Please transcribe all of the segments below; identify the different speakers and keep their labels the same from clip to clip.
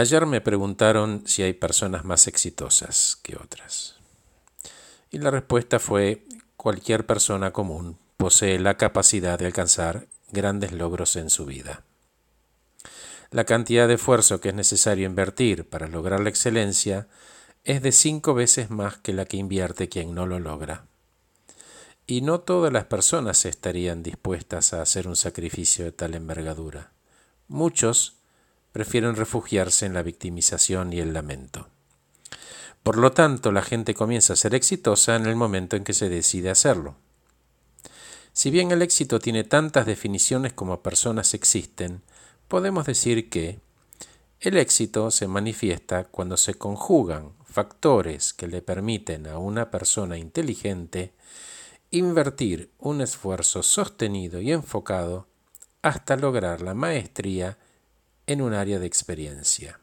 Speaker 1: Ayer me preguntaron si hay personas más exitosas que otras. Y la respuesta fue cualquier persona común posee la capacidad de alcanzar grandes logros en su vida. La cantidad de esfuerzo que es necesario invertir para lograr la excelencia es de cinco veces más que la que invierte quien no lo logra. Y no todas las personas estarían dispuestas a hacer un sacrificio de tal envergadura. Muchos prefieren refugiarse en la victimización y el lamento. Por lo tanto, la gente comienza a ser exitosa en el momento en que se decide hacerlo. Si bien el éxito tiene tantas definiciones como personas existen, podemos decir que el éxito se manifiesta cuando se conjugan factores que le permiten a una persona inteligente invertir un esfuerzo sostenido y enfocado hasta lograr la maestría en un área de experiencia.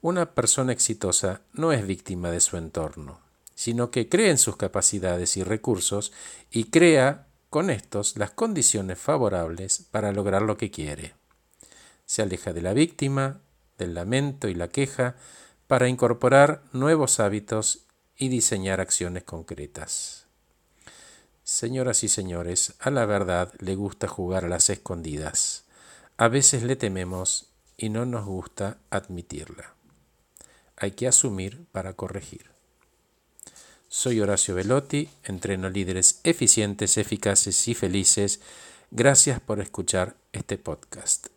Speaker 1: Una persona exitosa no es víctima de su entorno, sino que cree en sus capacidades y recursos y crea con estos las condiciones favorables para lograr lo que quiere. Se aleja de la víctima, del lamento y la queja para incorporar nuevos hábitos y diseñar acciones concretas. Señoras y señores, a la verdad le gusta jugar a las escondidas. A veces le tememos y no nos gusta admitirla. Hay que asumir para corregir. Soy Horacio Velotti, entreno líderes eficientes, eficaces y felices. Gracias por escuchar este podcast.